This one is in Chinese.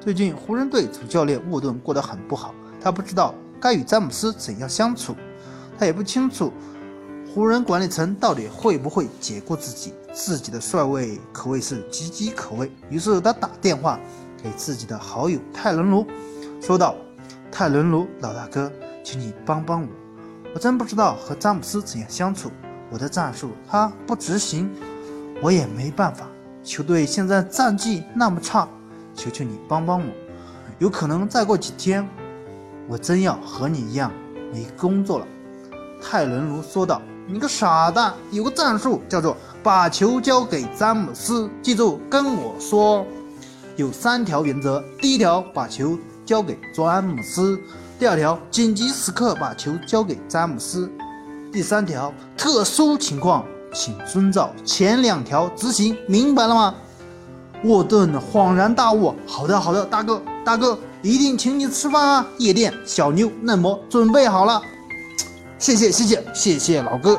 最近湖人队主教练沃顿过得很不好，他不知道该与詹姆斯怎样相处，他也不清楚湖人管理层到底会不会解雇自己。自己的帅位可谓是岌岌可危，于是他打电话给自己的好友泰伦卢，说道：“泰伦卢老大哥，请你帮帮我，我真不知道和詹姆斯怎样相处，我的战术他不执行，我也没办法。球队现在战绩那么差。”求求你帮帮我，有可能再过几天，我真要和你一样没工作了。”泰伦卢说道。“你个傻蛋，有个战术叫做把球交给詹姆斯，记住跟我说，有三条原则：第一条，把球交给詹姆斯；第二条，紧急时刻把球交给詹姆斯；第三条，特殊情况请遵照前两条执行，明白了吗？”沃顿恍然大悟：“好的，好的，大哥，大哥，一定请你吃饭啊！夜店、小妞、嫩模，准备好了。谢谢，谢谢，谢谢老哥。”